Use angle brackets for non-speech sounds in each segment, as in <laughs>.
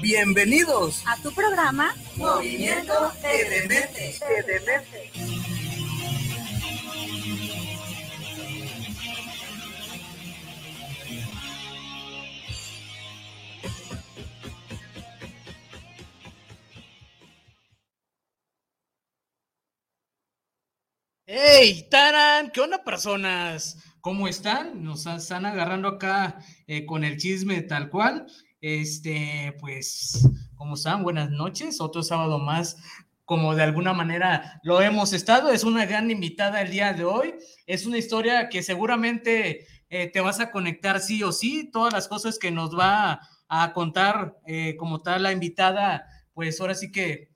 Bienvenidos a tu programa Movimiento Edemente. ¡Hey, Taran! ¿Qué onda, personas? ¿Cómo están? Nos están agarrando acá eh, con el chisme tal cual. Este, pues, ¿cómo están? Buenas noches. Otro sábado más, como de alguna manera lo hemos estado. Es una gran invitada el día de hoy. Es una historia que seguramente eh, te vas a conectar sí o sí. Todas las cosas que nos va a contar eh, como tal la invitada, pues ahora sí que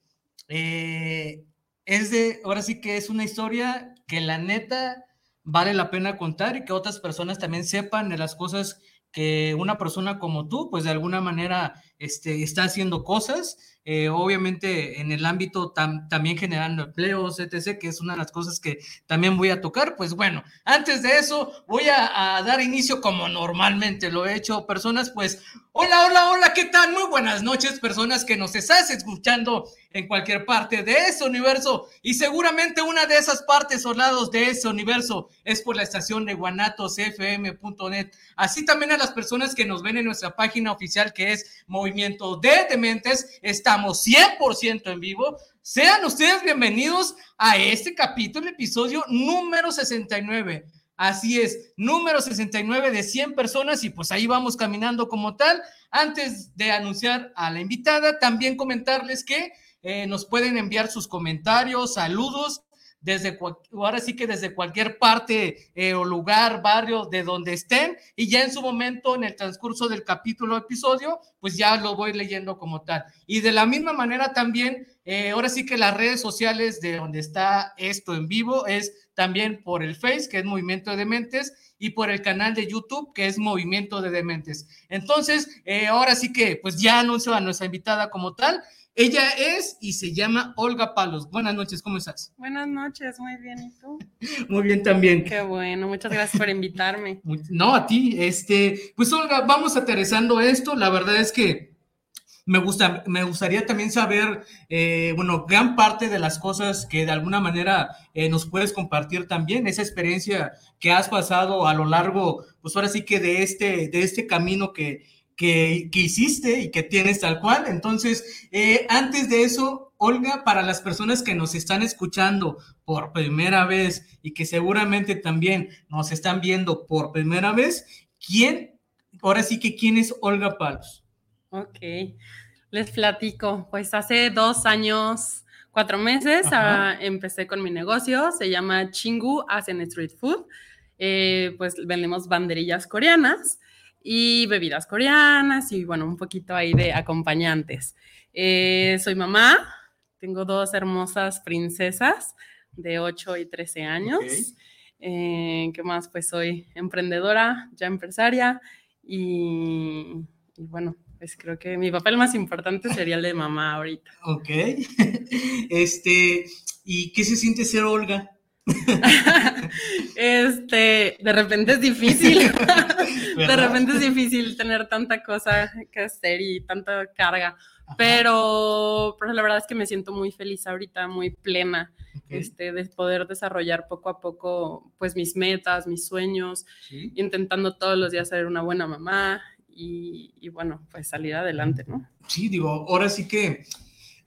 es de, ahora sí que es una historia que la neta vale la pena contar y que otras personas también sepan de las cosas que una persona como tú, pues de alguna manera este, está haciendo cosas, eh, obviamente en el ámbito también generando empleos, etc., que es una de las cosas que también voy a tocar. Pues bueno, antes de eso, voy a, dar inicio como normalmente lo he hecho, personas, pues, hola, hola, hola, ¿qué tal? Muy buenas noches, personas que nos estás escuchando en cualquier parte de ese universo y seguramente una de esas partes o lados de ese universo es por la estación de guanatosfm.net. Así también a las personas que nos ven en nuestra página oficial que es Movimiento de Dementes, estamos 100% en vivo. Sean ustedes bienvenidos a este capítulo, episodio número 69. Así es, número 69 de 100 personas y pues ahí vamos caminando como tal. Antes de anunciar a la invitada, también comentarles que eh, nos pueden enviar sus comentarios, saludos, desde ahora sí que desde cualquier parte eh, o lugar, barrio, de donde estén, y ya en su momento, en el transcurso del capítulo episodio, pues ya lo voy leyendo como tal. Y de la misma manera también, eh, ahora sí que las redes sociales de donde está esto en vivo es también por el Face, que es Movimiento de Dementes, y por el canal de YouTube, que es Movimiento de Dementes. Entonces, ahora sí que, pues ya anuncio a nuestra invitada como tal. Ella es y se llama Olga Palos. Buenas noches, ¿cómo estás? Buenas noches, muy bien, ¿y tú? <laughs> Muy bien también. Qué bueno, muchas gracias por invitarme. <laughs> No, a ti, este, pues Olga, vamos aterrizando esto. La verdad es que me, gusta, me gustaría también saber, eh, bueno, gran parte de las cosas que de alguna manera eh, nos puedes compartir también, esa experiencia que has pasado a lo largo, pues ahora sí que de este, de este camino que, que, hiciste y que tienes tal cual. Entonces, eh, antes de eso, Olga, para las personas que nos están escuchando por primera vez y que seguramente también nos están viendo por primera vez, ¿quién, ahora sí que quién es Olga Palos? Ok, les platico. Pues hace dos años, cuatro meses, ah, empecé con mi negocio, se llama Chingu Asian Street Food. Eh, pues vendemos banderillas coreanas y bebidas coreanas y bueno, un poquito ahí de acompañantes. Eh, soy mamá, tengo dos hermosas princesas de 8 y 13 años. Eh, ¿Qué más? Pues soy emprendedora, ya empresaria y, bueno, pues creo que mi papel más importante sería el de mamá ahorita. Ok. <laughs> Este, ¿y qué se siente ser Olga? <laughs> este, de repente es difícil. <laughs> de repente es difícil tener tanta cosa que hacer y tanta carga. Pero, pero la verdad es que me siento muy feliz ahorita, muy plena, este, de poder desarrollar poco a poco, pues mis metas, mis sueños, intentando todos los días ser una buena mamá y, y, bueno, pues salir adelante, ¿no? Sí, digo, ahora sí que,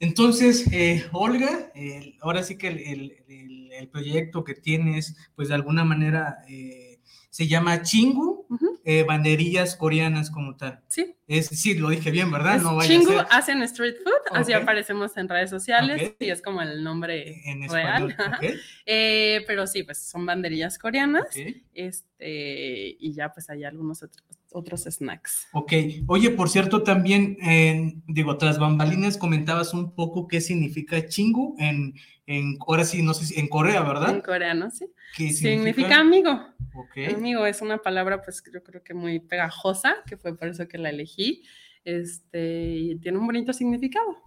entonces, eh, Olga, ahora sí que el, el, proyecto que tienes, pues de alguna manera... Eh, se llama Chingu, eh, banderillas coreanas como tal. Sí. Es, sí, lo dije bien, ¿verdad? Es no vaya Chingu a ser hacen street food, así aparecemos en redes sociales y es como el nombre en real. <laughs> Eh, pero sí, pues son banderillas coreanas. Este, y ya pues hay algunos otros, otros snacks. Ok, oye, por cierto, también, eh, digo, tras bambalinas comentabas un poco qué significa chingu en, en, ahora sí, no sé si, en Corea, ¿verdad? En coreano, sí. ¿Qué Significa amigo. Ok, Amigo es una palabra, pues yo creo que muy pegajosa, que fue por eso que la elegí. Este, y tiene un bonito significado.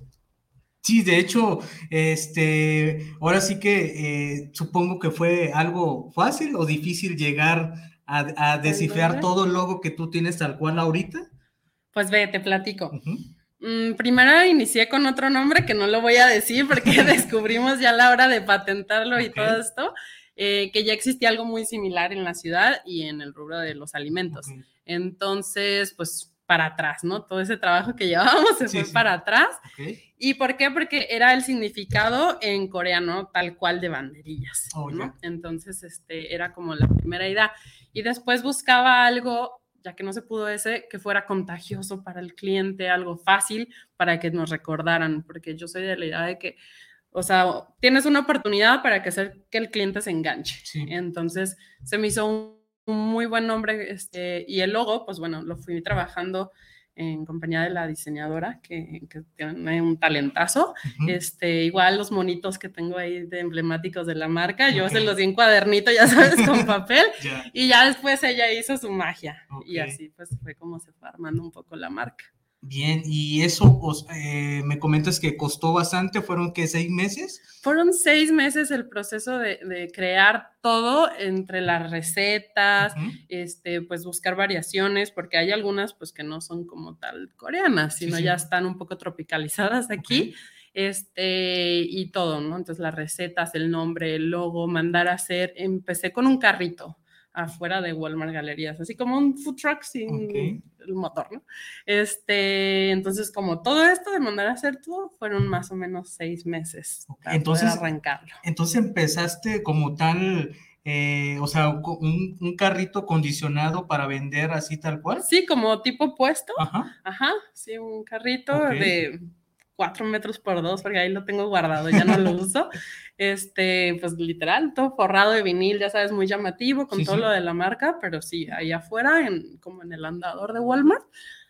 sí, de hecho, este, ahora sí que eh, supongo que fue algo fácil o difícil llegar a, a descifrar todo el logo que tú tienes tal cual ahorita. Pues ve, te platico. Primero inicié con otro nombre que no lo voy a decir porque <laughs> descubrimos ya a la hora de patentarlo y todo esto, eh, que ya existía algo muy similar en la ciudad y en el rubro de los alimentos. Entonces, pues para atrás, ¿no? Todo ese trabajo que <laughs> llevábamos se Sí, fue sí. para atrás. ¿Y por qué? Porque era el significado en coreano tal cual de banderillas, Oh. Entonces, este, era como la primera idea. Y después buscaba algo, ya que no se pudo ese, que fuera contagioso para el cliente, algo fácil para que nos recordaran, porque yo soy de la idea de que, o sea, tienes una oportunidad para que hacer que el cliente se enganche. Sí. Entonces, se me hizo un, un muy buen nombre este, y el logo, pues bueno, lo fui trabajando en compañía de la diseñadora que, que tiene un talentazo. Este, igual los monitos que tengo ahí de emblemáticos de la marca, yo se los di en cuadernito, ya sabes, con <laughs> papel, y ya después ella hizo su magia. Y así pues fue como se fue armando un poco la marca. Bien, y eso os- eh, me comentas que costó bastante, fueron que seis meses. Fueron seis meses el proceso de, de crear todo entre las recetas, este, pues buscar variaciones, porque hay algunas pues que no son como tal coreanas, sino sí. ya están un poco tropicalizadas aquí. Este, y todo, ¿no? Entonces las recetas, el nombre, el logo, mandar a hacer, empecé con un carrito afuera de Walmart Galerías, así como un food truck sin el motor, ¿no? Este, entonces como todo esto de mandar a hacer todo, fueron más o menos seis meses Ok, para entonces- poder arrancarlo. Entonces empezaste como tal, eh, o sea, un, un carrito condicionado para vender así tal cual. Sí, como tipo puesto, Ajá. Ajá, sí, un carrito de cuatro metros por dos, porque ahí lo tengo guardado, ya no lo <laughs> uso. Este, pues literal, todo forrado de vinil, ya sabes, muy llamativo con Sí, todo sí. lo de la marca, pero sí, ahí afuera, en, como en el andador de Walmart,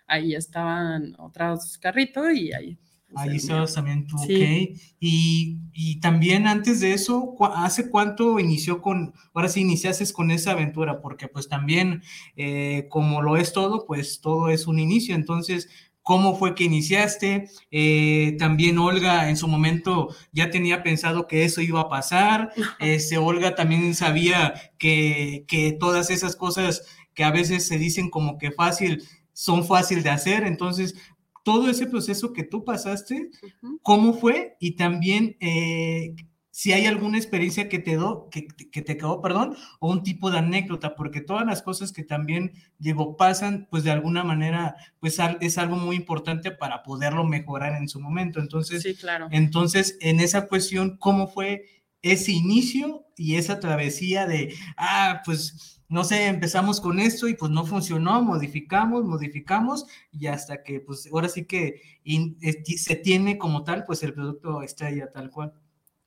ahí estaban otros carritos y ahí. pues, Ahí estabas también tú, Sí. ok. Y, y también antes de eso, ¿cu- ¿hace cuánto inició con, ahora sí iniciaste con esa aventura? Porque pues también, eh, como lo es todo, pues todo es un inicio. Entonces, ¿cómo fue que iniciaste? Eh, también Olga en su momento ya tenía pensado que eso iba a pasar. <laughs> Este, Olga también sabía que, que todas esas cosas que a veces se dicen como que fácil, son fácil de hacer. Entonces, todo ese proceso que tú pasaste, Ujú. ¿cómo fue? Y también eh, si hay alguna experiencia que te, do, que, que te quedó, perdón, o un tipo de anécdota, porque todas las cosas que también, digo, pasan, pues de alguna manera, pues es algo muy importante para poderlo mejorar en su momento. Entonces, Sí, claro. entonces, en esa cuestión, ¿cómo fue ese inicio y esa travesía de, ah, pues, no sé, empezamos con esto y pues no funcionó, modificamos, modificamos y hasta que, pues, ahora sí que in- eh, se tiene como tal, pues, el producto estrella tal cual.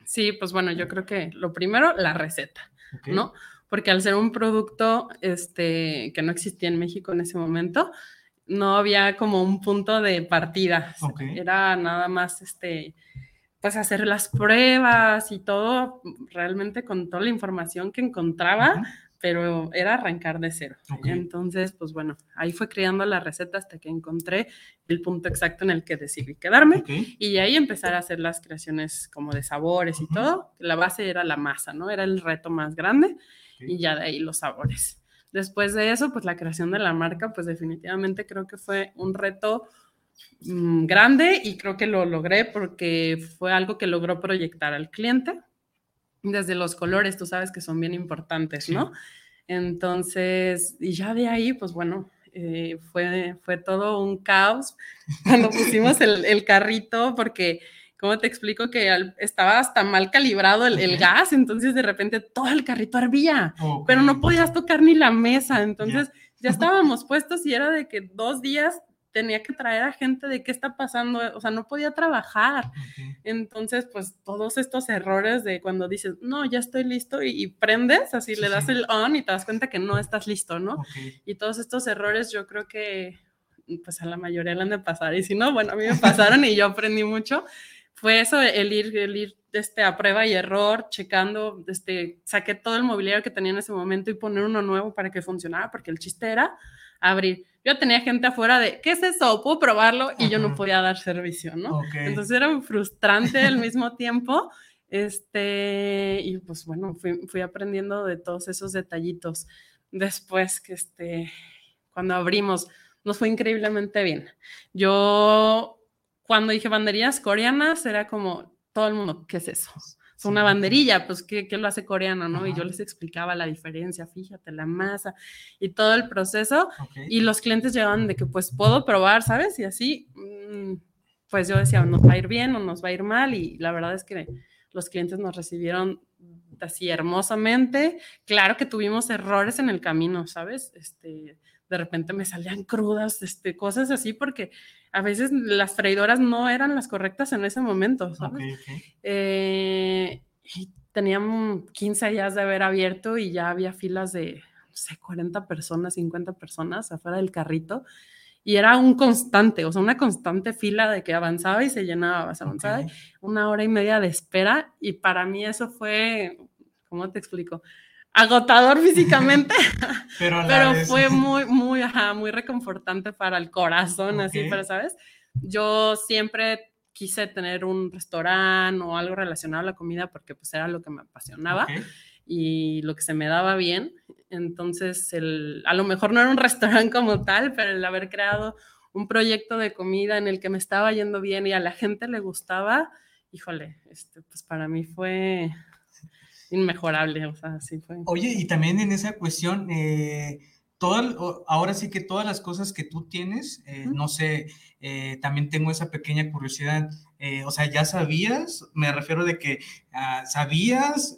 Sí, pues bueno, yo creo que lo primero, la receta. ¿no? Porque al ser un producto este, que no existía en México en ese momento, no había como un punto de partida. Era nada más, este, pues hacer las pruebas y todo, realmente con toda la información que encontraba, pero era arrancar de cero. Entonces, pues bueno, ahí fue creando la receta hasta que encontré el punto exacto en el que decidí quedarme. Y ahí empezar a hacer las creaciones como de sabores y todo. La base era la masa, ¿no? Era el reto más grande y ya de ahí los sabores. Después de eso, pues la creación de la marca, pues definitivamente creo que fue un reto mm, grande y creo que lo logré porque fue algo que logró proyectar al cliente. Desde los colores, tú sabes que son bien importantes, Sí. ¿no? Entonces, y ya de ahí, pues bueno, eh, fue, fue todo un caos <laughs> cuando pusimos el, el carrito, porque, ¿cómo te explico? Que al- estaba hasta mal calibrado el, el gas, entonces de repente todo el carrito hervía, pero no podías tocar ni la mesa, entonces ya <laughs> estábamos puestos y era de que dos días tenía que traer a gente de qué está pasando, o sea, no podía trabajar. Entonces, pues todos estos errores de cuando dices, no, ya estoy listo y, prendes, así le das el on y te das cuenta que no estás listo, ¿no? Y todos estos errores yo creo que pues a la mayoría le han de pasar y si no, bueno, a mí me pasaron y yo aprendí mucho. Fue eso, el ir, el ir este, a prueba y error, checando, este, saqué todo el mobiliario que tenía en ese momento y poner uno nuevo para que funcionara, porque el chiste era abrir. Yo tenía gente afuera de, ¿qué es eso? ¿Puedo probarlo? Y yo no podía dar servicio, ¿no? Entonces era frustrante al mismo tiempo. Este, y pues bueno, fui, fui, aprendiendo de todos esos detallitos. Después que este, cuando abrimos, nos fue increíblemente bien. Yo, cuando dije banderías coreanas, era como todo el mundo, ¿qué es eso? Es una banderilla, pues, ¿qué, ¿qué, lo hace coreano, no? Y yo les explicaba la diferencia, fíjate, la masa y todo el proceso. Y los clientes llegaban de que, pues, puedo probar, ¿sabes? Y así, mm, pues yo decía, nos va a ir bien o nos va a ir mal. Y la verdad es que los clientes nos recibieron así hermosamente. Claro que tuvimos errores en el camino, ¿sabes? Este, de repente me salían crudas, este, cosas así, porque a veces las freidoras no eran las correctas en ese momento, ¿sabes? Eh, y tenían 15 días de haber abierto y ya había filas de, no sé, 40 personas, 50 personas afuera del carrito. Y era un constante, o sea, una constante fila de que avanzaba y se llenaba, avanzaba, una hora y media de espera. Y para mí eso fue, ¿cómo te explico? agotador físicamente, <laughs> pero, fue muy, muy, muy reconfortante para el corazón, así, pero, ¿sabes? Yo siempre quise tener un restaurante o algo relacionado a la comida porque pues era lo que me apasionaba y lo que se me daba bien. Entonces, el, a lo mejor no era un restaurante como tal, pero el haber creado un proyecto de comida en el que me estaba yendo bien y a la gente le gustaba, híjole, este, pues para mí fue inmejorable, o sea, así fue. Oye, y también en esa cuestión, eh, ahora sí que todas las cosas que tú tienes, eh, no sé, eh, también tengo esa pequeña curiosidad, o sea, ya sabías, me refiero de que ah, sabías,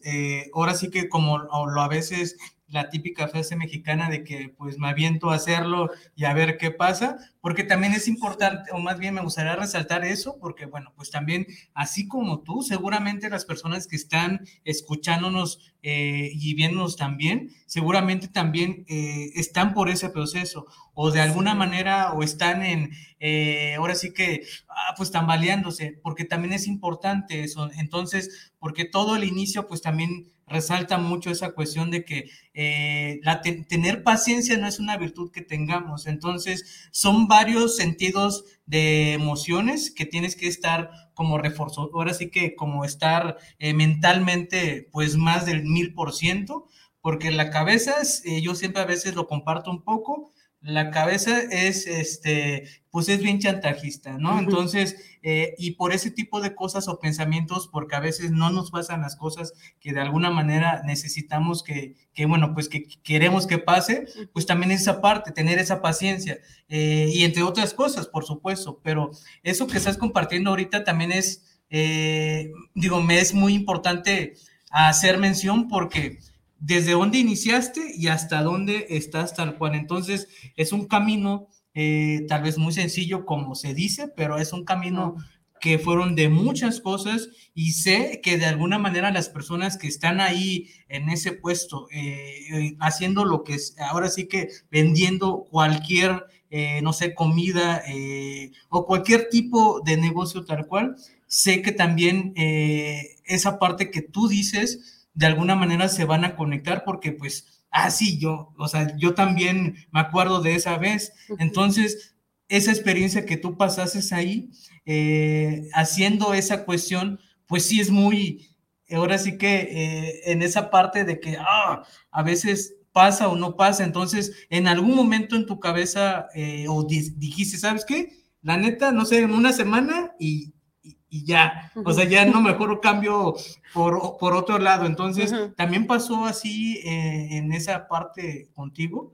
ahora sí que como lo a veces la típica frase mexicana de que pues me aviento a hacerlo y a ver qué pasa, porque también es importante, o más bien me gustaría resaltar eso, porque bueno, pues también, así como tú, seguramente las personas que están escuchándonos eh, y viéndonos también, seguramente también eh, están por ese proceso, o de alguna manera, o están en, eh, ahora sí que, ah, pues tambaleándose, porque también es importante eso, entonces, porque todo el inicio, pues también resalta mucho esa cuestión de que la tener paciencia no es una virtud que tengamos, entonces son varios sentidos de emociones que tienes que estar como reforzado, ahora sí que como estar eh, mentalmente pues más del mil por ciento, porque la cabeza, eh, yo siempre a veces lo comparto un poco, la cabeza es, este, pues es bien chantajista, ¿no? Entonces, eh, y por ese tipo de cosas o pensamientos, porque a veces no nos pasan las cosas que de alguna manera necesitamos que, que bueno, pues que queremos que pase, pues también esa parte, tener esa paciencia, eh, y entre otras cosas, por supuesto, pero eso que estás compartiendo ahorita también es, eh, digo, me es muy importante hacer mención porque desde dónde iniciaste y hasta dónde estás tal cual. Entonces, es un camino eh, tal vez muy sencillo como se dice, pero es un camino que fueron de muchas cosas y sé que de alguna manera las personas que están ahí en ese puesto, eh, eh, haciendo lo que es, ahora sí que vendiendo cualquier, no sé, comida o cualquier tipo de negocio tal cual, sé que también esa parte que tú dices, de alguna manera se van a conectar porque pues, ah, sí, yo, o sea, yo también me acuerdo de esa vez. Entonces, esa experiencia que tú pasases ahí, eh, haciendo esa cuestión, pues sí es muy, ahora sí que eh, en esa parte de que, ah, a veces pasa o no pasa, entonces en algún momento en tu cabeza eh, o dijiste, ¿sabes qué? La neta, no sé, en una semana y y ya, o sea, ya no mejor cambio por, por otro lado. Entonces, ¿también pasó así eh, en esa parte contigo?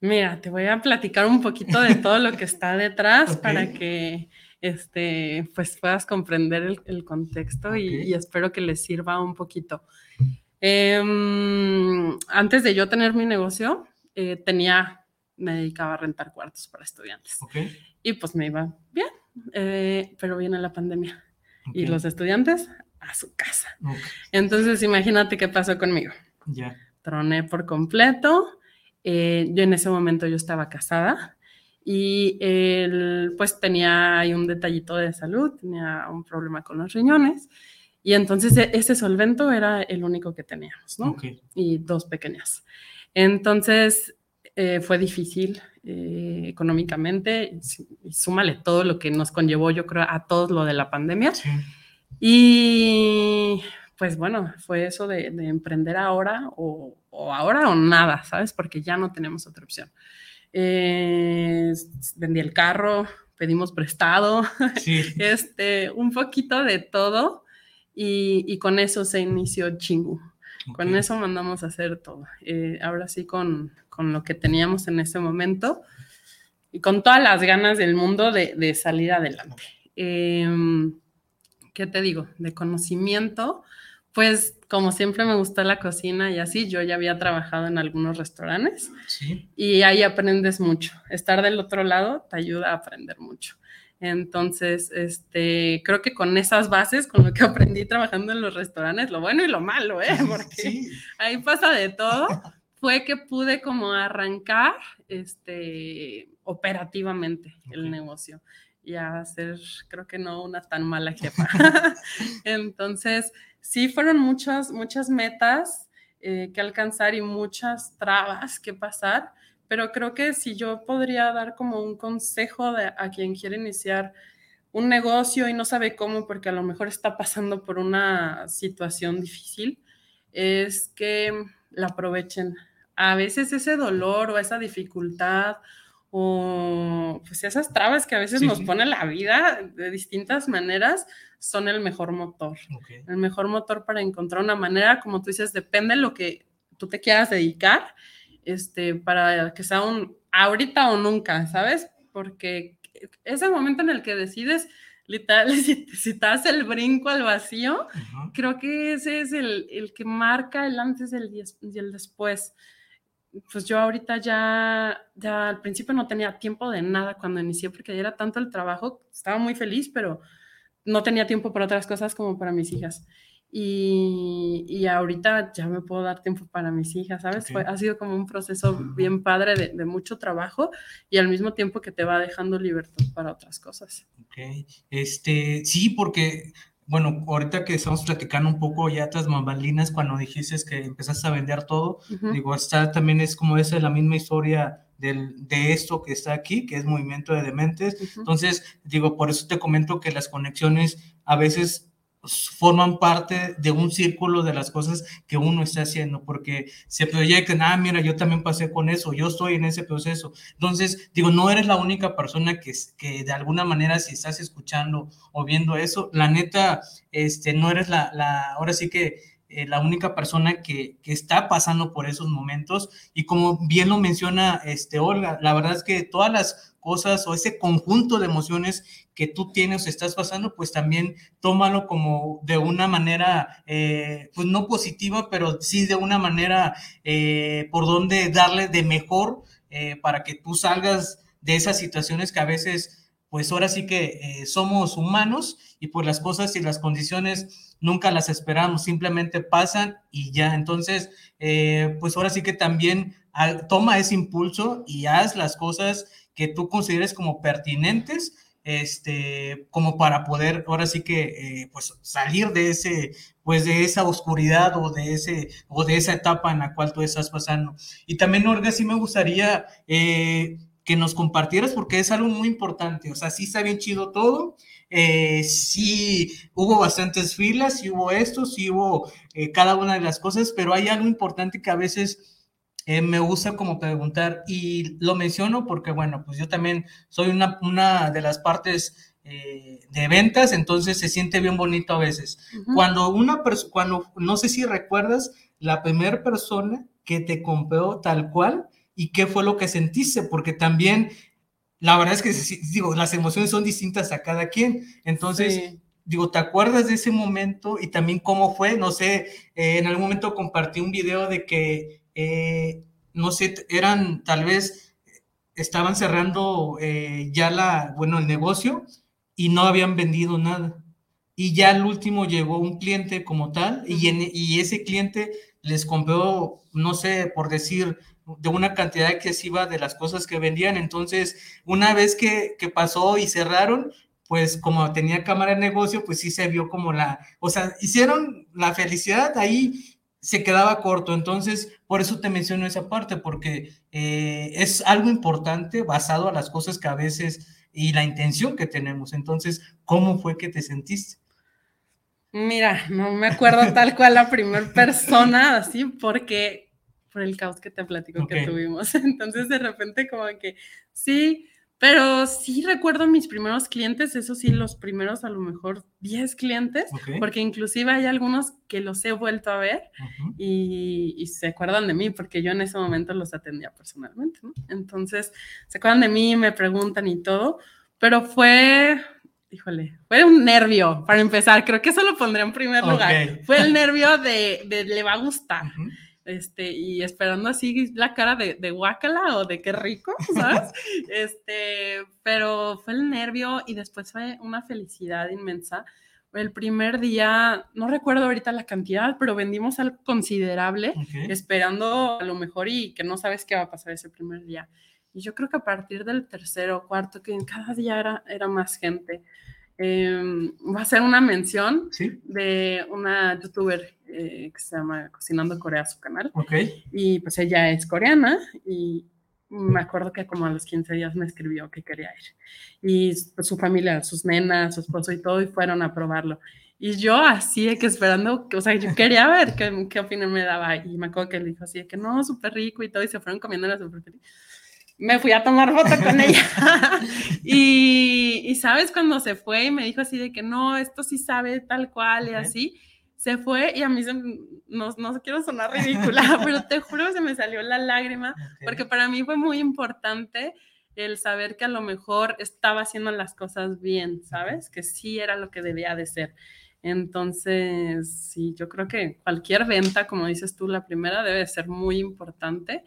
Mira, te voy a platicar un poquito de todo lo que está detrás <laughs> para que este, pues puedas comprender el, contexto y, espero que les sirva un poquito. Em, antes de yo tener mi negocio, eh, tenía me dedicaba a rentar cuartos para estudiantes. Y pues me iba bien, eh, pero viene la pandemia y los estudiantes a su casa. Entonces, imagínate qué pasó conmigo. Ya. Troné por completo. Eh, yo en ese momento yo estaba casada y él pues tenía ahí un detallito de salud, tenía un problema con los riñones y entonces e, ese solvento era el único que teníamos, ¿no? Y dos pequeñas. Entonces eh, fue difícil eh, económicamente y súmale todo lo que nos conllevó, yo creo, a todo lo de la pandemia. Y pues bueno, fue eso de, emprender ahora o, ahora o nada, ¿sabes? Porque ya no tenemos otra opción. Eh, vendí el carro, pedimos prestado, <laughs> este, un poquito de todo y, con eso se inició Chingu. Con eso mandamos a hacer todo. Eh, ahora sí, con, con, lo que teníamos en ese momento y con todas las ganas del mundo de, de salir adelante. Em, ¿Qué te digo? De conocimiento, pues como siempre me gustó la cocina y así, yo ya había trabajado en algunos restaurantes y ahí aprendes mucho. Estar del otro lado te ayuda a aprender mucho. Entonces, este, creo que con esas bases, con lo que <laughs> aprendí trabajando en los restaurantes, lo bueno y lo malo, ¿eh? Porque ahí pasa de todo, fue que pude como arrancar, este, operativamente el negocio y a ser, creo que no una tan mala jefa. <laughs> <laughs> Entonces, sí fueron muchas, muchas metas eh, que alcanzar y muchas trabas que pasar, pero creo que si yo podría dar como un consejo de, a quien quiere iniciar un negocio y no sabe cómo porque a lo mejor está pasando por una situación difícil, es que la aprovechen. A veces ese dolor o esa dificultad o pues esas trabas que a veces nos pone la vida de distintas maneras son el mejor motor. El mejor motor para encontrar una manera, como tú dices, depende de lo que tú te quieras dedicar este, para que sea un ahorita o nunca, ¿sabes? Porque ese momento en el que decides, literal, <laughs> si, si te das el brinco al vacío, creo que ese es el, el, que marca el antes y el después. Pues yo ahorita ya, ya al principio no tenía tiempo de nada cuando inicié porque era tanto el trabajo, estaba muy feliz, pero no tenía tiempo para otras cosas como para mis hijas. Y, y, ahorita ya me puedo dar tiempo para mis hijas, ¿sabes? ha sido como un proceso bien padre de, de, mucho trabajo y al mismo tiempo que te va dejando libertad para otras cosas. Ok, este, sí, porque, bueno, ahorita que estamos platicando un poco ya tras mambalinas, cuando dijiste que empezaste a vender todo, digo, está también es como esa la misma historia del, de esto que está aquí, que es movimiento de dementes. Entonces, digo, por eso te comento que las conexiones a veces forman parte de un círculo de las cosas que uno está haciendo, porque se proyectan, ah, mira, yo también pasé con eso, yo estoy en ese proceso. Entonces, digo, no eres la única persona que, que de alguna manera, si estás escuchando o viendo eso, la neta, este, no eres la, la ahora sí que eh, la única persona que, que, está pasando por esos momentos. Y como bien lo menciona este, Olga, la verdad es que todas las cosas o ese conjunto de emociones que tú tienes estás pasando, pues también tómalo como de una manera, eh, pues no positiva, pero sí de una manera eh, por donde darle de mejor para que tú salgas de esas situaciones que a veces, pues ahora sí que somos humanos y pues las cosas y las condiciones nunca las esperamos, simplemente pasan y ya. Entonces, pues ahora sí que también toma ese impulso y haz las cosas que tú consideres como pertinentes, este, como para poder ahora sí que eh, pues salir de ese, pues de esa oscuridad o de ese, o de esa etapa en la cual tú estás pasando. Y también, Olga, sí me gustaría eh, que nos compartieras porque es algo muy importante, o sea, sí está bien chido todo, eh, sí hubo bastantes filas, sí hubo esto, sí hubo cada una de las cosas, pero hay algo importante que a veces eh, me gusta como preguntar y lo menciono porque, bueno, pues yo también soy una, una de las partes eh, de ventas, entonces se siente bien bonito a veces. Cuando una persona, cuando, no sé si recuerdas, la primera persona que te compró tal cual y qué fue lo que sentiste, porque también la verdad es que, digo, las emociones son distintas a cada quien, entonces... digo, ¿te acuerdas de ese momento y también cómo fue? No sé, eh, en algún momento compartí un video de que eh, no sé, eran tal vez estaban cerrando eh, ya la, bueno, el negocio y no habían vendido nada. Y ya al último llegó un cliente como tal y, y ese cliente les compró, no sé, por decir, de una cantidad excesiva de las cosas que vendían. Entonces, una vez que, que pasó y cerraron, pues como tenía cámara de negocio, pues sí se vio como la, o sea, hicieron la felicidad ahí, se quedaba corto. Entonces, por eso te menciono esa parte, porque eh, es algo importante basado a las cosas que a veces y la intención que tenemos. Entonces, ¿cómo fue que te sentiste? Mira, no me acuerdo tal cual la primera <laughs> persona, así, porque por el caos que te platico que tuvimos. <laughs> Entonces, de repente, como que sí, pero sí recuerdo mis primeros clientes, eso sí, los primeros a lo mejor 10 clientes, porque inclusive hay algunos que los he vuelto a ver y, se acuerdan de mí, porque yo en ese momento los atendía personalmente, ¿no? Entonces, se acuerdan de mí, me preguntan y todo, pero fue, híjole, fue un nervio para empezar, creo que eso lo pondré en primer lugar. Fue el nervio de, de le va a gustar este, y esperando así la cara de, de guácala o de qué rico, ¿sabes? <laughs> este, pero fue el nervio y después fue una felicidad inmensa. El primer día, no recuerdo ahorita la cantidad, pero vendimos algo considerable, esperando a lo mejor y que no sabes qué va a pasar ese primer día. Y yo creo que a partir del tercero o cuarto, que cada día era, era más gente, eh, va a ser una mención de una youtuber eh, que se llama Cocinando Corea, su canal. Okay. Y pues ella es coreana y me acuerdo que como a los 15 días me escribió que quería ir. Y pues, su familia, sus nenas, su esposo y todo, y fueron a probarlo. Y yo así de que esperando, o sea, yo quería ver qué, qué opinión me daba. Y me acuerdo que le dijo así de que no, súper rico y todo, y se fueron comiendo la súper feliz me fui a tomar foto con <laughs> ella. y, y, sabes, cuando se fue y me dijo así de que no, esto sí sabe tal cual y así, se fue y a mí no, no quiero sonar ridícula, <laughs> pero te juro que se me salió la lágrima, porque para mí fue muy importante el saber que a lo mejor estaba haciendo las cosas bien, ¿sabes? Que sí era lo que debía de ser. Entonces, sí, yo creo que cualquier venta, como dices tú, la primera debe ser muy importante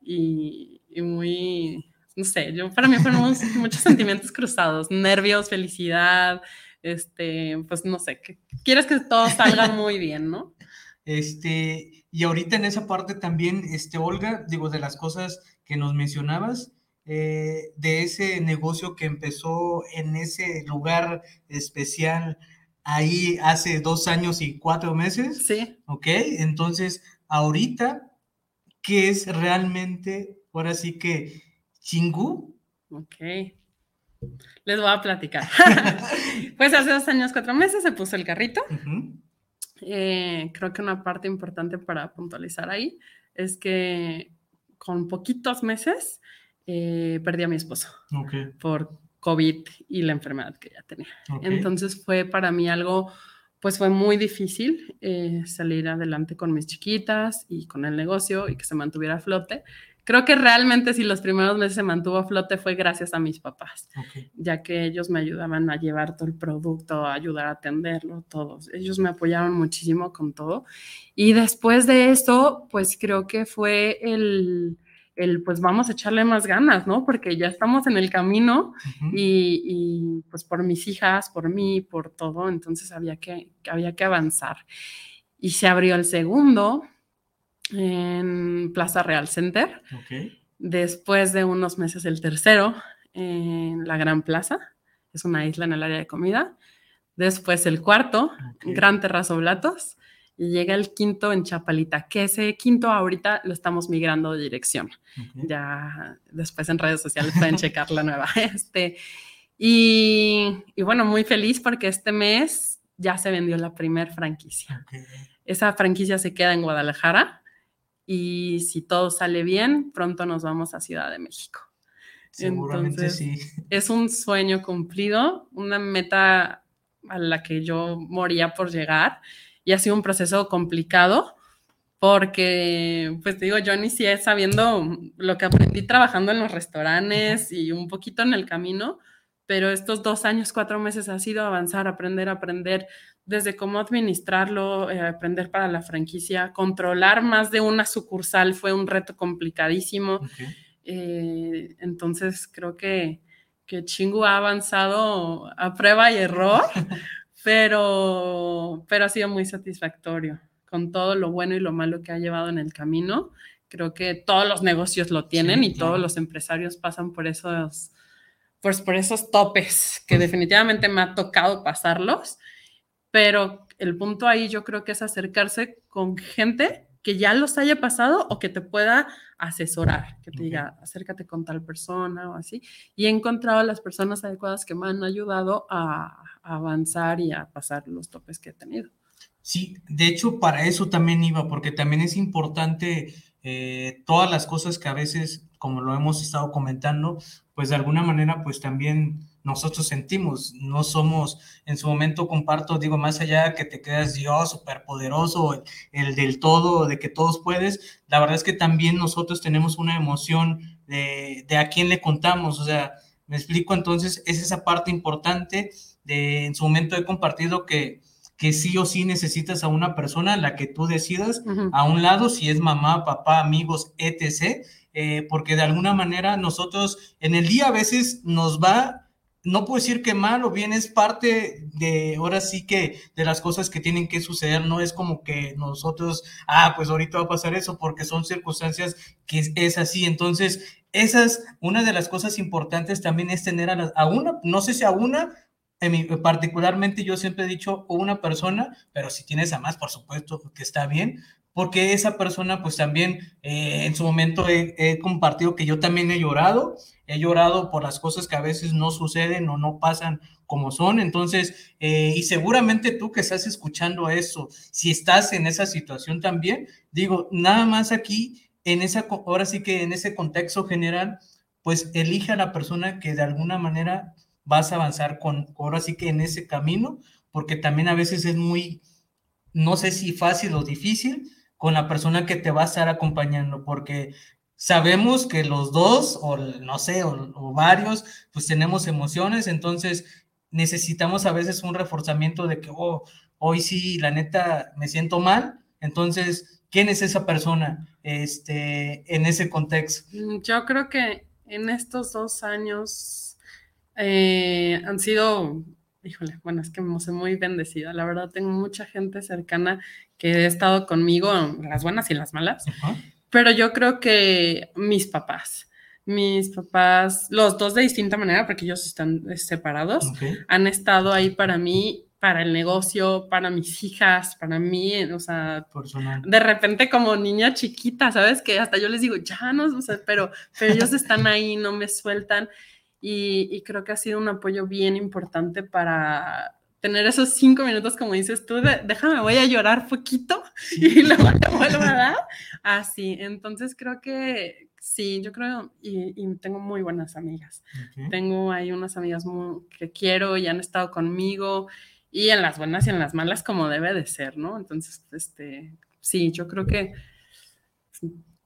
y, muy, no sé, yo para mí fueron <laughs> muchos sentimientos cruzados, nervios, felicidad, este, pues no sé, que quieres que todo salga <laughs> muy bien, ¿no? Este, y ahorita en esa parte también, este, Olga, digo, de las cosas que nos mencionabas, eh, de ese negocio que empezó en ese lugar especial ahí hace dos años y cuatro meses. Sí. Ok, entonces ahorita qué es realmente, ahora sí que, chingú. Ok. Les voy a platicar. <laughs> pues hace dos años, cuatro meses se puso el carrito. Eh, creo que una parte importante para puntualizar ahí es que con poquitos meses eh, perdí a mi esposo por COVID y la enfermedad que ya tenía. Entonces fue para mí algo pues fue muy difícil eh, salir adelante con mis chiquitas y con el negocio y que se mantuviera a flote. Creo que realmente si los primeros meses se mantuvo a flote fue gracias a mis papás, ya que ellos me ayudaban a llevar todo el producto, a ayudar a atenderlo, todos. Ellos me apoyaron muchísimo con todo. Y después de eso, pues creo que fue el, el pues vamos a echarle más ganas, ¿no? Porque ya estamos en el camino y, pues por mis hijas, por mí, por todo, entonces había que, había que avanzar. Y se abrió el segundo en Plaza Real Center. Después de unos meses el tercero en la Gran Plaza, es una isla en el área de comida. Después el cuarto, Gran Terrazo Blatos y llega el quinto en Chapalita, que ese quinto ahorita lo estamos migrando de dirección. Ya después en redes sociales pueden <laughs> checar la nueva. Este, y, y, bueno, muy feliz porque este mes ya se vendió la primer franquicia. Esa franquicia se queda en Guadalajara y si todo sale bien, pronto nos vamos a Ciudad de México. Seguramente sí. Es un sueño cumplido, una meta a la que yo moría por llegar y ha sido un proceso complicado porque, pues te digo, yo inicié sabiendo lo que aprendí trabajando en los restaurantes y un poquito en el camino, pero estos dos años, cuatro meses ha sido avanzar, aprender, aprender desde cómo administrarlo, eh, aprender para la franquicia, controlar más de una sucursal fue un reto complicadísimo. Eh, entonces creo que, que Chingu ha avanzado a prueba y error, <laughs> pero, pero ha sido muy satisfactorio con todo lo bueno y lo malo que ha llevado en el camino. Creo que todos los negocios lo tienen y todos los empresarios pasan por esos, pues por esos topes que definitivamente me ha tocado pasarlos, pero el punto ahí yo creo que es acercarse con gente que ya los haya pasado o que te pueda asesorar, que te diga, acércate con tal persona o así. Y he encontrado las personas adecuadas que me han ayudado a, avanzar y a pasar los topes que he tenido. Sí, de hecho para eso también iba, porque también es importante eh, todas las cosas que a veces, como lo hemos estado comentando, pues de alguna manera pues también nosotros sentimos, no somos, en su momento comparto, digo, más allá que te quedas Dios, superpoderoso, el, del todo, de que todos puedes, la verdad es que también nosotros tenemos una emoción de, de a quién le contamos, o sea, me explico, entonces es esa parte importante de, en su momento he compartido que, que sí o sí necesitas a una persona, la que tú decidas, a un lado, si es mamá, papá, amigos, etc., eh, porque de alguna manera nosotros en el día a veces nos va no puedo decir que mal o bien es parte de, ahora sí que de las cosas que tienen que suceder, no es como que nosotros, ah, pues ahorita va a pasar eso porque son circunstancias que es, así. Entonces, esas, una de las cosas importantes también es tener a, una, no sé si a una, en particularmente yo siempre he dicho una persona, pero si tienes a más, por supuesto que está bien, porque esa persona pues también eh, en su momento he, compartido que yo también he llorado, he llorado por las cosas que a veces no suceden o no pasan como son, entonces, eh, y seguramente tú que estás escuchando eso, si estás en esa situación también, digo, nada más aquí, en esa, ahora sí que en ese contexto general, pues elige a la persona que de alguna manera vas a avanzar con, ahora sí que en ese camino, porque también a veces es muy, no sé si fácil o difícil, con la persona que te va a estar acompañando, porque sabemos que los dos, o no sé, o, varios, pues tenemos emociones, entonces necesitamos a veces un reforzamiento de que, oh, hoy sí, la neta, me siento mal, entonces, ¿quién es esa persona este, en ese contexto? Mm, yo creo que en estos dos años eh, han sido híjole, bueno, es que me soy muy bendecida. La verdad, tengo mucha gente cercana que ha estado conmigo, las buenas y las malas. Pero yo creo que mis papás, mis papás, los dos de distinta manera, porque ellos están eh, separados, han estado ahí para mí, para el negocio, para mis hijas, para mí, o sea, de repente como niña chiquita, ¿sabes? Que hasta yo les digo, ya no, o sea, pero, pero ellos están ahí, no me sueltan y, creo que ha sido un apoyo bien importante para tener esos cinco minutos, como dices tú, déjame, voy a llorar poquito y luego te <laughs> vuelvo a dar. Así, entonces creo que sí, yo creo, y, tengo muy buenas amigas. Tengo ahí unas amigas que quiero y han estado conmigo y en las buenas y en las malas como debe de ser, ¿no? Entonces, este, sí, yo creo que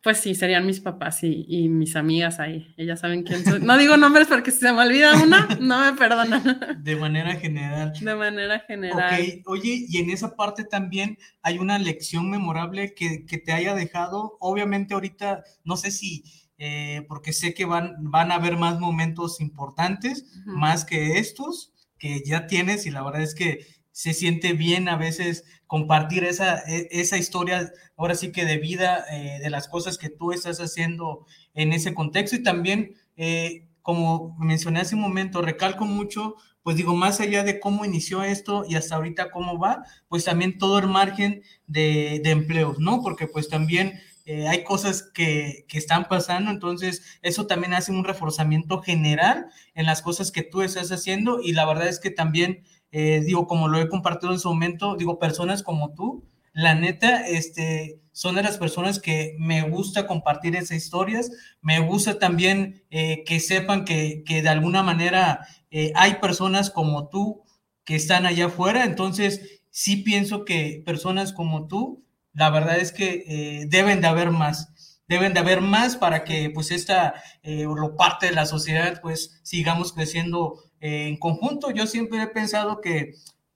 pues sí, serían mis papás y, mis amigas ahí. Ellas saben quién soy. No digo nombres porque si se me olvida una, no me perdonan. De manera general. De manera general. Ok, oye, y en esa parte también hay una lección memorable que, te haya dejado. Obviamente ahorita, no sé si, eh, porque sé que van, van a haber más momentos importantes, más que estos que ya tienes y la verdad es que se siente bien a veces compartir esa, e, esa historia, ahora sí que de vida, eh, de las cosas que tú estás haciendo en ese contexto. Y también, eh, como mencioné hace un momento, recalco mucho, pues digo, más allá de cómo inició esto y hasta ahorita cómo va, pues también todo el margen de, de empleos, ¿no? Porque pues también... Eh, hay cosas que, que, están pasando, entonces eso también hace un reforzamiento general en las cosas que tú estás haciendo y la verdad es que también eh, digo, como lo he compartido en su momento, digo, personas como tú, la neta, este, son de las personas que me gusta compartir esas historias, me gusta también eh, que sepan que, que, de alguna manera eh, hay personas como tú que están allá afuera, entonces sí pienso que personas como tú, la verdad es que deben de haber más, deben de haber más para que pues esta, lo parte de la sociedad, pues sigamos creciendo en conjunto, yo siempre he pensado que,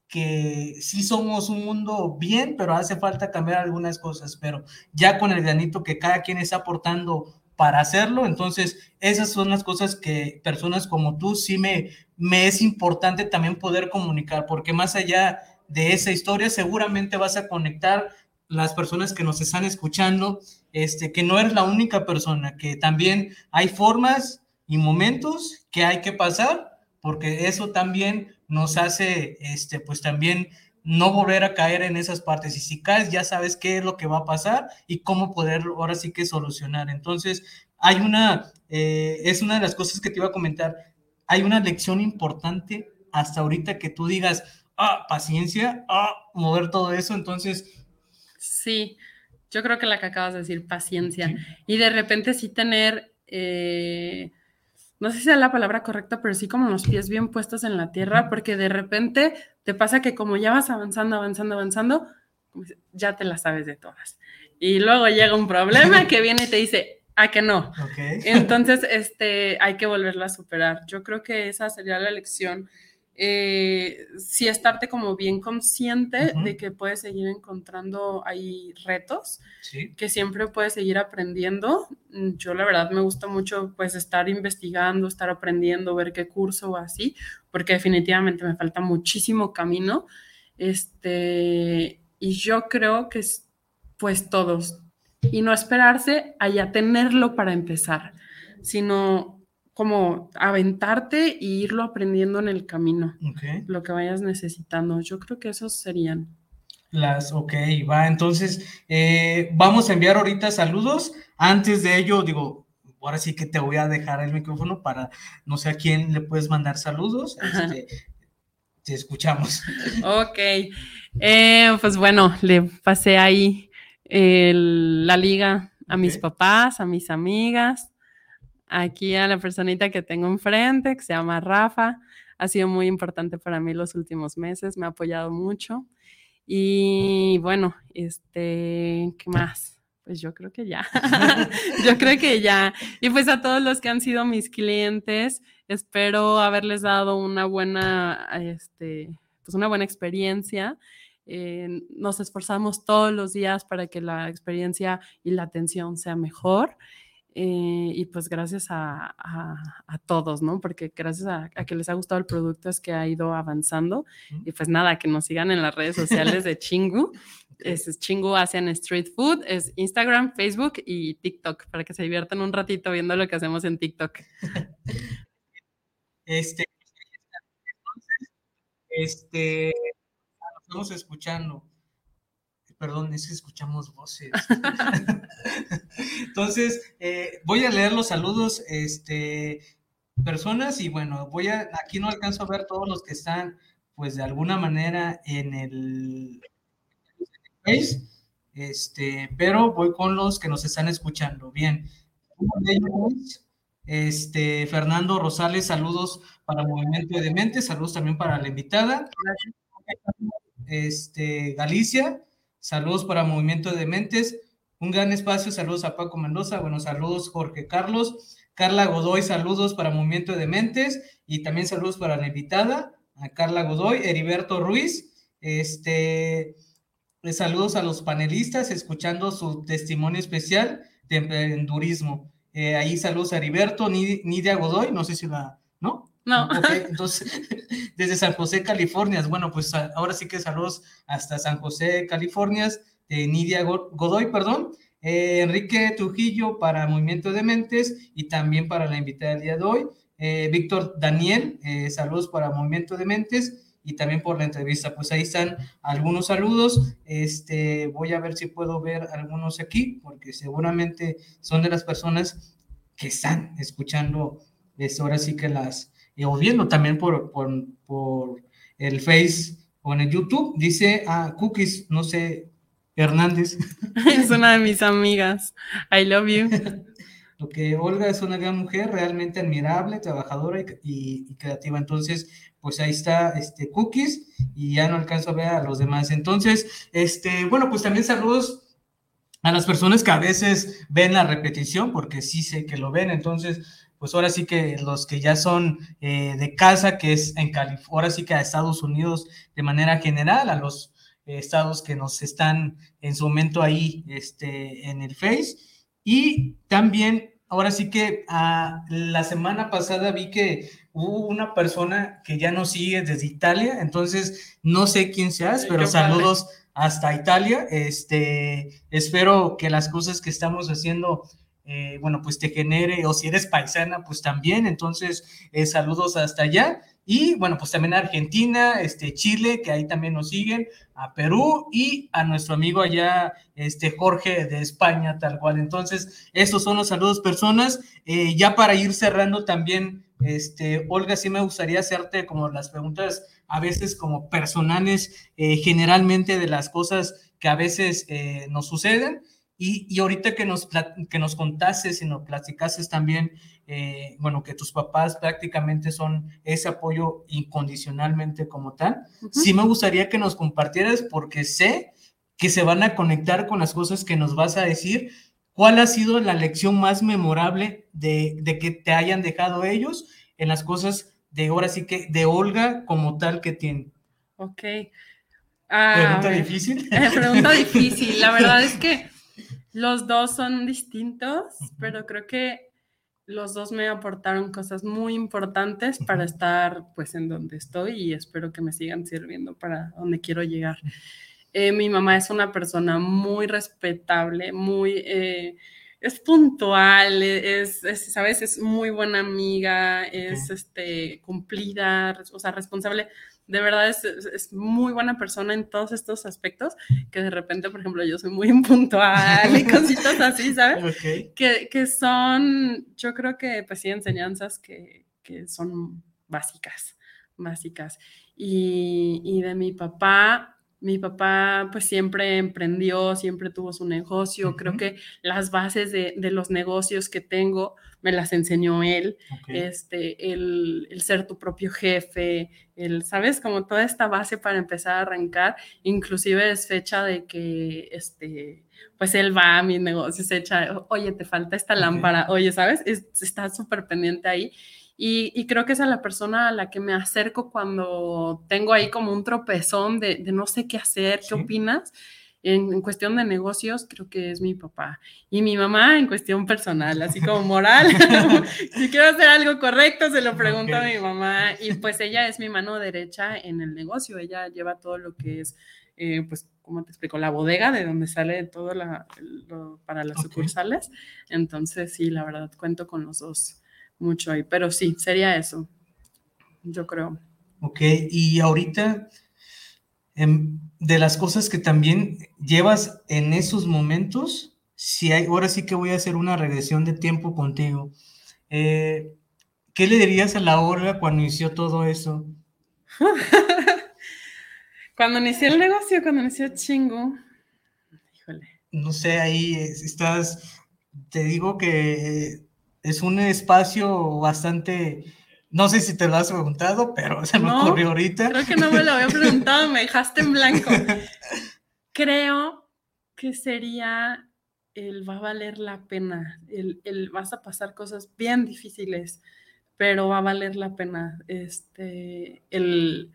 que sí somos un mundo bien, pero hace falta cambiar algunas cosas, pero ya con el granito que cada quien está aportando para hacerlo. Entonces, esas son las cosas que personas como tú sí me, me es importante también poder comunicar, porque más allá de esa historia, seguramente vas a conectar las personas que nos están escuchando, este, que no eres la única persona, que también hay formas y momentos que hay que pasar, porque eso también nos hace, este, pues también no volver a caer en esas partes. Y si caes, ya sabes qué es lo que va a pasar y cómo poder ahora sí que solucionar. Entonces, hay una, eh, es una de las cosas que te iba a comentar, hay una lección importante hasta ahorita que tú digas, ah, paciencia, ah, mover todo eso, entonces... Sí, yo creo que la que acabas de decir, paciencia. Y de repente sí tener, eh, no sé si es la palabra correcta, pero sí como los pies bien puestos en la tierra, porque de repente te pasa que como ya vas avanzando, avanzando, avanzando, ya te la sabes de todas. Y luego llega un problema <laughs> que viene y te dice, ah, que no. Entonces, este, hay que volverlo a superar. Yo creo que esa sería la lección eh, sí estarte como bien consciente de que puedes seguir encontrando ahí retos, que siempre puedes seguir aprendiendo. Yo la verdad me gusta mucho pues estar investigando, estar aprendiendo, ver qué curso o así, porque definitivamente me falta muchísimo camino. Este, y yo creo que es pues todos, y no esperarse a ya tenerlo para empezar, sino como aventarte e irlo aprendiendo en el camino, lo que vayas necesitando. Yo creo que esos serían. Las, ok, va, entonces eh, vamos a enviar ahorita saludos. Antes de ello, digo, ahora sí que te voy a dejar el micrófono para, no sé a quién le puedes mandar saludos. Este, te escuchamos. <laughs> Ok, eh, pues bueno, le pasé ahí la liga a mis papás, a mis amigas, aquí a la personita que tengo enfrente, que se llama Rafa. Ha sido muy importante para mí los últimos meses, me ha apoyado mucho. Y bueno, este, ¿qué más? Pues yo creo que ya. <laughs> yo creo que ya. Y pues a todos los que han sido mis clientes, espero haberles dado una buena, este, pues una buena experiencia. Eh, nos esforzamos todos los días para que la experiencia y la atención sea mejor. Eh, y pues gracias a, todos, ¿no? Porque gracias a, que les ha gustado el producto es que ha ido avanzando. Y pues nada, que nos sigan en las redes sociales de Chingu. <laughs> Es, Chingu Asian Street Food, es Instagram, Facebook y TikTok, para que se diviertan un ratito viendo lo que hacemos en TikTok. <laughs> Este, este, estamos escuchando perdón, es que escuchamos voces. <laughs> Entonces, eh, voy a leer los saludos, este, personas, y bueno, voy a, aquí no alcanzo a ver todos los que están, pues de alguna manera en el Face, este, pero voy con los que nos están escuchando. Bien. Este, Fernando Rosales, saludos para Movimiento de Mente, saludos también para la invitada. Este, Galicia, Saludos para Movimiento de Mentes. Un gran espacio. Saludos a Paco Mendoza. Bueno, saludos Jorge Carlos. Carla Godoy, saludos para Movimiento de Mentes. Y también saludos para la invitada, a Carla Godoy. Heriberto Ruiz. Este, saludos a los panelistas, escuchando su testimonio especial de emprendurismo. Eh, ahí saludos a Heriberto, Nidia Godoy, no sé si la, ¿no? No. <laughs> entonces, <laughs> desde San José, California. Bueno, pues ahora sí que saludos hasta San José, California, Nidia Godoy, perdón. Eh, Enrique Trujillo para Movimiento de Mentes y también para la invitada del día de hoy. Eh, Víctor Daniel, eh, saludos para Movimiento de Mentes y también por la entrevista. Pues ahí están algunos saludos. Este, voy a ver si puedo ver algunos aquí, porque seguramente son de las personas que están escuchando. Es ahora sí que las, o viendo también por, por, el Face o en el YouTube. Dice a ah, Cookies, no sé, Hernández. <laughs> Es una de mis amigas. I love you. <laughs> Lo que Olga es una gran mujer, realmente admirable, trabajadora y, creativa. Entonces, pues ahí está este Cookies y ya no alcanzo a ver a los demás. Entonces, este, bueno, pues también saludos a las personas que a veces ven la repetición, porque sí sé que lo ven. Entonces, pues ahora sí que los que ya son eh, de casa, que es en California, ahora sí que a Estados Unidos de manera general, a los eh, estados que nos están en su momento ahí este, en el Face. Y también ahora sí que ah, la semana pasada vi que hubo una persona que ya nos sigue desde Italia, entonces no sé quién seas, pero saludos hasta Italia. Este, espero que las cosas que estamos haciendo eh, bueno, pues te genere, o si eres paisana, pues también, entonces, eh, saludos hasta allá. Y bueno, pues también a Argentina, este, Chile, que ahí también nos siguen, a Perú y a nuestro amigo allá, este, Jorge de España, tal cual. Entonces, estos son los saludos personas. Eh, ya para ir cerrando también, este, Olga, sí me gustaría hacerte como las preguntas a veces como personales, generalmente de las cosas que a veces nos suceden. Y, ahorita que nos, que nos contases y nos platicases también, eh, bueno, que tus papás prácticamente son ese apoyo incondicionalmente como tal, sí me gustaría que nos compartieras porque sé que se van a conectar con las cosas que nos vas a decir. ¿Cuál ha sido la lección más memorable de, de que te hayan dejado ellos en las cosas de ahora sí que de Olga como tal que tienen? Ok. pregunta difícil. <laughs> pregunta difícil. La verdad es que los dos son distintos, pero creo que los dos me aportaron cosas muy importantes para estar pues en donde estoy y espero que me sigan sirviendo para donde quiero llegar. Eh, mi mamá es una persona muy respetable, muy... Eh, es puntual, es, ¿sabes? Es muy buena amiga, es este, cumplida, o sea, responsable de verdad es, muy buena persona en todos estos aspectos, que de repente, por ejemplo, yo soy muy <laughs> impuntual y cositas así, ¿sabes? Que, que, son, yo creo que, pues sí, enseñanzas que, que son básicas, básicas. Y, y de mi papá, mi papá pues siempre emprendió, siempre tuvo su negocio. Creo que las bases de, los negocios que tengo me las enseñó él. Este, el, ser tu propio jefe, el, ¿sabes? Como toda esta base para empezar a arrancar. Inclusive es fecha de que, este, pues él va a mis negocios, echa, oye, te falta esta lámpara, oye, ¿sabes? está súper pendiente ahí. Y, creo que es a la persona a la que me acerco cuando tengo ahí como un tropezón de, no sé qué hacer, ¿qué opinas? En, cuestión de negocios, creo que es mi papá. Y mi mamá en cuestión personal, así como moral. <laughs> <laughs> si quiero hacer algo correcto, se lo pregunto a mi mamá. Y pues ella es mi mano derecha en el negocio. Ella lleva todo lo que es, eh, pues, ¿cómo te explico? La bodega de donde sale todo la, para las sucursales. Entonces, sí, la verdad, cuento con los dos mucho ahí, pero sí, sería eso, yo creo. Ok, y ahorita, de las cosas que también llevas en esos momentos, si hay, ahora sí que voy a hacer una regresión de tiempo contigo. Eh, ¿Qué le dirías a la Olga cuando inició todo eso? <laughs> cuando inició el negocio, cuando inició Chingo, híjole. No sé, ahí estás, te digo que es un espacio bastante, no sé si te lo has preguntado, pero se me ocurrió ahorita. Creo que no me lo había preguntado, me dejaste en blanco. <laughs> Creo que sería el va a valer la pena, el, el, vas a pasar cosas bien difíciles, pero va a valer la pena. Este, el,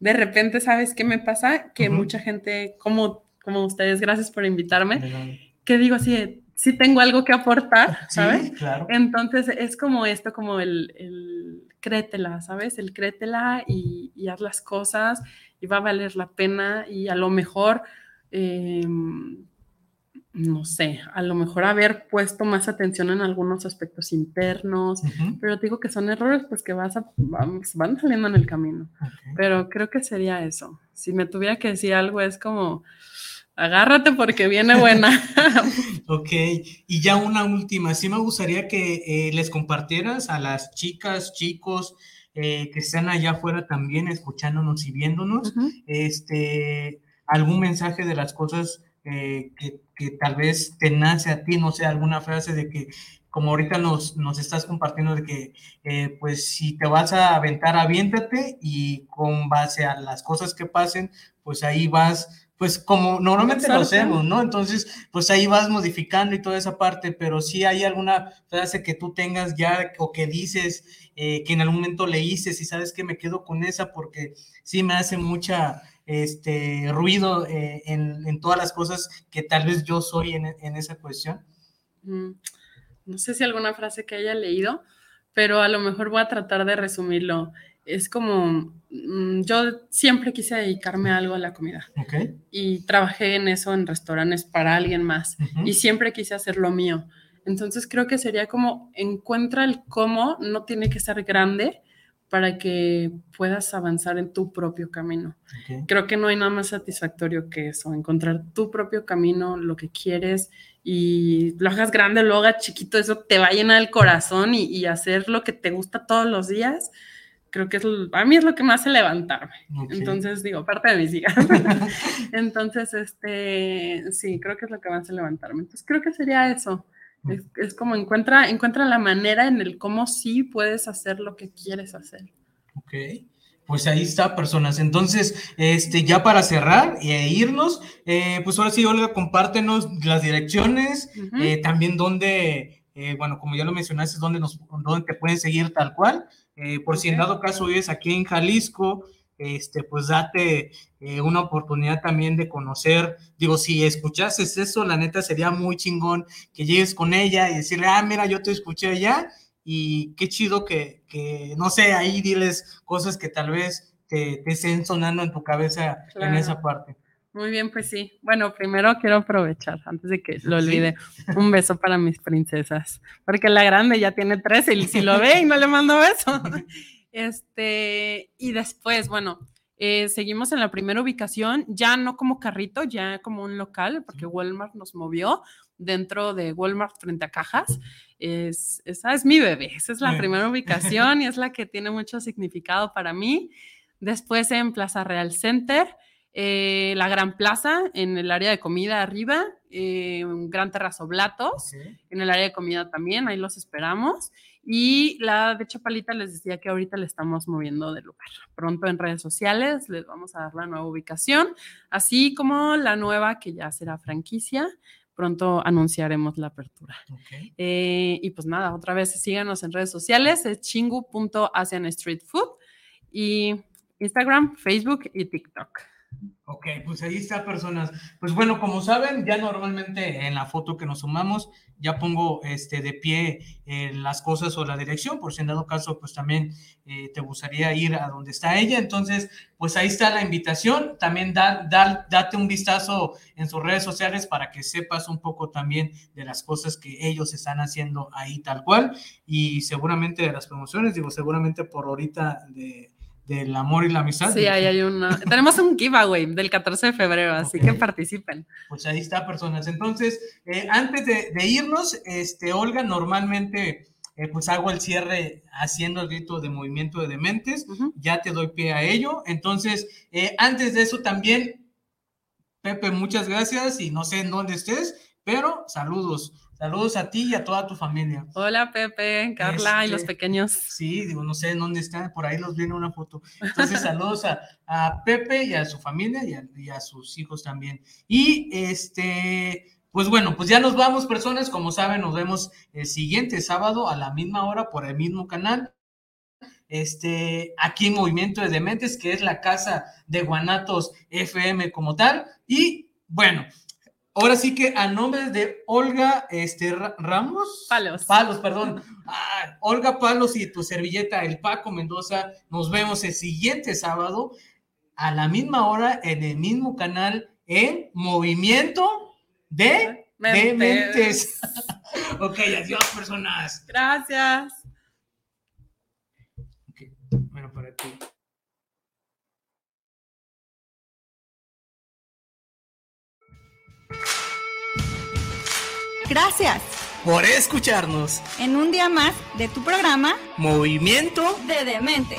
de repente, ¿sabes qué me pasa? Que mucha gente, como, como ustedes, gracias por invitarme, que digo así, sí tengo algo que aportar, ¿sabes? Sí, claro. Entonces es como esto, como el, el créetela, ¿sabes? El créetela y, y, haz las cosas y va a valer la pena y a lo mejor, em, no sé, a lo mejor haber puesto más atención en algunos aspectos internos, pero digo que son errores pues que vas a, van, saliendo en el camino. Pero creo que sería eso. Si me tuviera que decir algo es como agárrate porque viene buena. <laughs> ok, y ya una última, sí me gustaría que eh, les compartieras a las chicas, chicos eh, que están allá afuera también escuchándonos y viéndonos, este, algún mensaje de las cosas eh, que, que, tal vez te nace a ti, no sé, alguna frase de que como ahorita nos, nos estás compartiendo de que, pues si te vas a aventar, aviéntate y con base a las cosas que pasen, pues ahí vas pues como normalmente lo hacemos, ¿no? Entonces, pues ahí vas modificando y toda esa parte, pero si hay alguna frase que tú tengas ya o que dices eh, que en algún momento leíste y sabes que me quedo con esa porque sí me hace mucha este ruido eh, en, todas las cosas que tal vez yo soy en, esa cuestión. Mm. no sé si alguna frase que haya leído, pero a lo mejor voy a tratar de resumirlo. Es como, mm, yo siempre quise dedicarme a algo a la comida. Y trabajé en eso en restaurantes para alguien más. Y siempre quise hacer lo mío. Entonces creo que sería como encuentra el cómo, no tiene que ser grande para que puedas avanzar en tu propio camino. Creo que no hay nada más satisfactorio que eso, encontrar tu propio camino, lo que quieres y lo hagas grande, lo hagas chiquito, eso te va a llenar el corazón y, hacer lo que te gusta todos los días. Creo que es, a mí es lo que me hace levantarme. Entonces, digo, parte de mis hijas. <laughs> Entonces, este, sí, creo que es lo que me hace levantarme. Entonces, creo que sería eso es, como encuentra, encuentra la manera en el cómo sí puedes hacer lo que quieres hacer. Ok, pues ahí está, personas. Entonces, este, ya para cerrar e irnos, eh, pues ahora sí, Olga, compártenos las direcciones, eh, también donde, eh, bueno, como ya lo mencionaste, donde, nos, donde te pueden seguir tal cual. Por si en dado caso vives aquí en Jalisco, este, pues date eh, una oportunidad también de conocer, digo, si escuchases eso, la neta sería muy chingón que llegues con ella y decirle, ah, mira, yo te escuché allá y qué chido que, que no sé, ahí diles cosas que tal vez te, te estén sonando en tu cabeza en esa parte. Muy bien, pues sí. Bueno, primero quiero aprovechar, antes de que lo olvide, un beso para mis princesas, porque la grande ya tiene 13 y si lo ve y no le mando beso. Este, y después, bueno, eh, seguimos en la primera ubicación, ya no como carrito, ya como un local, porque Walmart nos movió dentro de Walmart frente a cajas. Es, esa es mi bebé, esa es la primera <laughs> ubicación y es la que tiene mucho significado para mí. Después en Plaza Real Center, eh, la Gran Plaza en el área de comida arriba, eh, un gran terrazo Blatos, en el área de comida también, ahí los esperamos. Y la de Chapalita les decía que ahorita le estamos moviendo de lugar. Pronto en redes sociales les vamos a dar la nueva ubicación, así como la nueva que ya será franquicia. Pronto anunciaremos la apertura. Eh, y pues nada, otra vez síganos en redes sociales, es chingu.asianstreetfood y Instagram, Facebook y TikTok. Ok, pues ahí está, personas. Pues bueno, como saben, ya normalmente en la foto que nos sumamos, ya pongo este, de pie eh, las cosas o la dirección, por si en dado caso, pues también eh, te gustaría ir a donde está ella. Entonces, pues ahí está la invitación. También da, date un vistazo en sus redes sociales para que sepas un poco también de las cosas que ellos están haciendo ahí tal cual. Y seguramente de las promociones, digo, seguramente por ahorita de del amor y la amistad. Sí, ahí hay una. <laughs> Tenemos un giveaway del 14 de febrero, así que participen. Pues ahí está, personas. Entonces, eh, antes de, irnos, este, Olga, normalmente eh, pues hago el cierre haciendo el grito de movimiento de dementes. Ya te doy pie a ello. Entonces, eh, antes de eso también, Pepe, muchas gracias y no sé en dónde estés, pero saludos. Saludos a ti y a toda tu familia. Hola Pepe, Carla y los este, pequeños. Sí, digo, no sé en dónde están, por ahí los viene una foto. Entonces, <laughs> saludos a, Pepe y a su familia y a, sus hijos también. Y este, pues bueno, pues ya nos vamos, personas. Como saben, nos vemos el siguiente sábado a la misma hora por el mismo canal. Este, aquí en Movimiento de Dementes, que es la casa de Guanatos FM como tal. Y bueno, Ahora sí que a nombre de Olga este, Ramos. Palos. Palos, perdón. Ah, Olga Palos y tu servilleta, el Paco Mendoza. Nos vemos el siguiente sábado a la misma hora en el mismo canal en Movimiento de Mentes. <laughs> ok, adiós, personas. Gracias. Gracias por escucharnos en un día más de tu programa Movimiento de Demente.